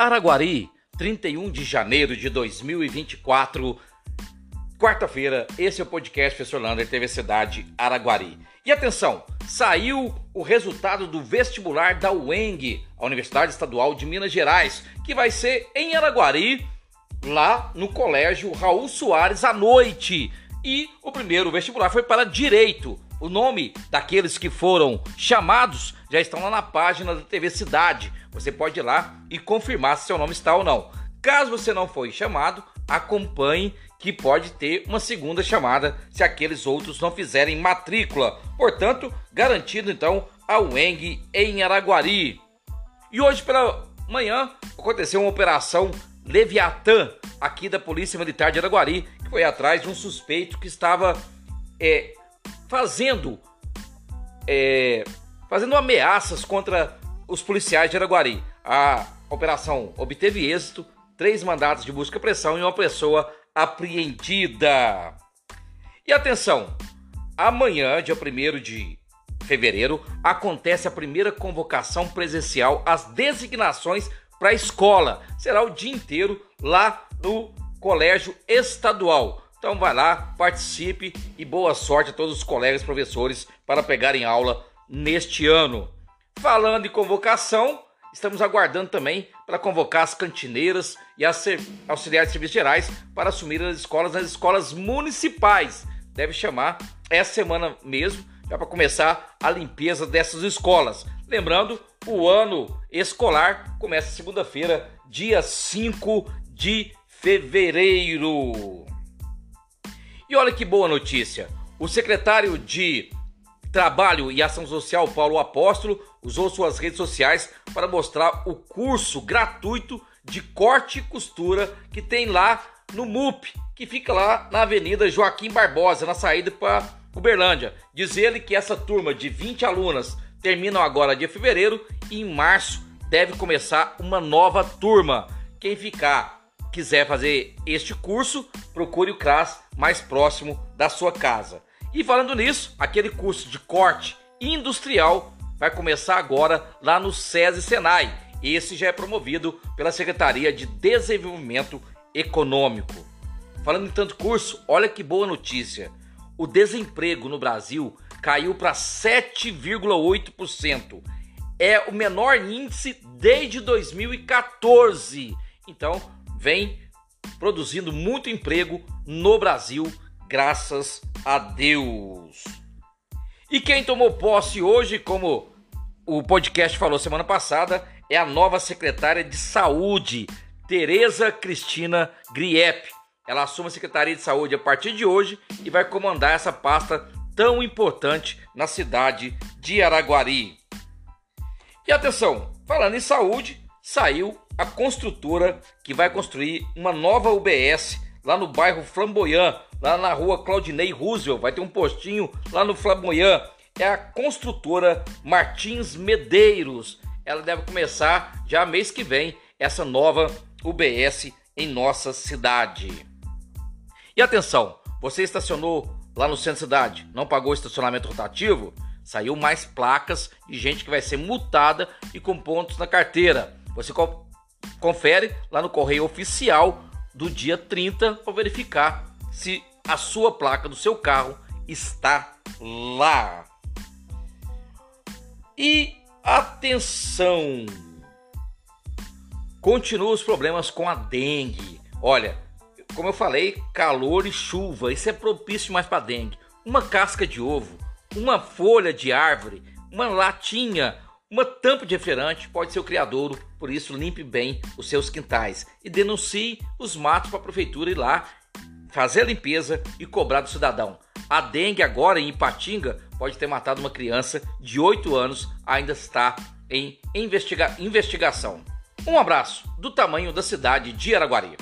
Araguari, 31 de janeiro de 2024, quarta-feira. Esse é o podcast Professor Lander, TV Cidade Araguari. E atenção, saiu o resultado do vestibular da UENG, a Universidade Estadual de Minas Gerais, que vai ser em Araguari, lá no Colégio Raul Soares à noite. E o primeiro vestibular foi para Direito. O nome daqueles que foram chamados já estão lá na página da TV Cidade. Você pode ir lá e confirmar se seu nome está ou não. Caso você não foi chamado, acompanhe que pode ter uma segunda chamada se aqueles outros não fizerem matrícula. Portanto, garantido então a UENG em Araguari. E hoje pela manhã aconteceu uma operação Leviatã aqui da Polícia Militar de Araguari, que foi atrás de um suspeito que estava é, fazendo é, fazendo ameaças contra os policiais de Araguari. A operação obteve êxito, três mandatos de busca e pressão e uma pessoa apreendida. E atenção, amanhã, dia 1 de fevereiro, acontece a primeira convocação presencial às designações para a escola. Será o dia inteiro lá no Colégio Estadual. Então vai lá, participe e boa sorte a todos os colegas professores para pegarem aula neste ano. Falando em convocação, estamos aguardando também para convocar as cantineiras e as auxiliares de serviços gerais para assumir as escolas nas escolas municipais. Deve chamar essa semana mesmo, já para começar a limpeza dessas escolas. Lembrando, o ano escolar começa segunda-feira, dia 5 de fevereiro. E olha que boa notícia! O secretário de Trabalho e Ação Social Paulo Apóstolo usou suas redes sociais para mostrar o curso gratuito de corte e costura que tem lá no MUP, que fica lá na Avenida Joaquim Barbosa, na saída para Uberlândia. Diz ele que essa turma de 20 alunas terminam agora de fevereiro e em março deve começar uma nova turma. Quem ficar quiser fazer este curso, procure o CRAS mais próximo da sua casa. E falando nisso, aquele curso de corte industrial vai começar agora lá no SESI Senai. Esse já é promovido pela Secretaria de Desenvolvimento Econômico. Falando em tanto curso, olha que boa notícia. O desemprego no Brasil caiu para 7,8%. É o menor índice desde 2014. Então, vem produzindo muito emprego no Brasil, graças a Deus. E quem tomou posse hoje, como o podcast falou semana passada, é a nova secretária de Saúde, Tereza Cristina Griep. Ela assume a Secretaria de Saúde a partir de hoje e vai comandar essa pasta tão importante na cidade de Araguari. E atenção, falando em saúde, saiu a construtora que vai construir uma nova UBS lá no bairro Flamboyant, lá na rua Claudinei Roosevelt. Vai ter um postinho lá no Flamboyant. É a construtora Martins Medeiros. Ela deve começar já mês que vem essa nova UBS em nossa cidade. E atenção, você estacionou lá no centro da cidade, não pagou estacionamento rotativo? Saiu mais placas de gente que vai ser multada e com pontos na carteira. Você confere lá no correio oficial do dia 30 para verificar se a sua placa do seu carro está lá. E atenção! Continuam os problemas com a dengue. Olha, como eu falei, calor e chuva, isso é propício mais para dengue. Uma casca de ovo, uma folha de árvore, uma latinha uma tampa de refrigerante pode ser o criadouro, por isso limpe bem os seus quintais e denuncie os matos para a prefeitura ir lá fazer a limpeza e cobrar do cidadão. A dengue agora em Ipatinga pode ter matado uma criança de 8 anos, ainda está em investiga investigação. Um abraço do tamanho da cidade de Araguari.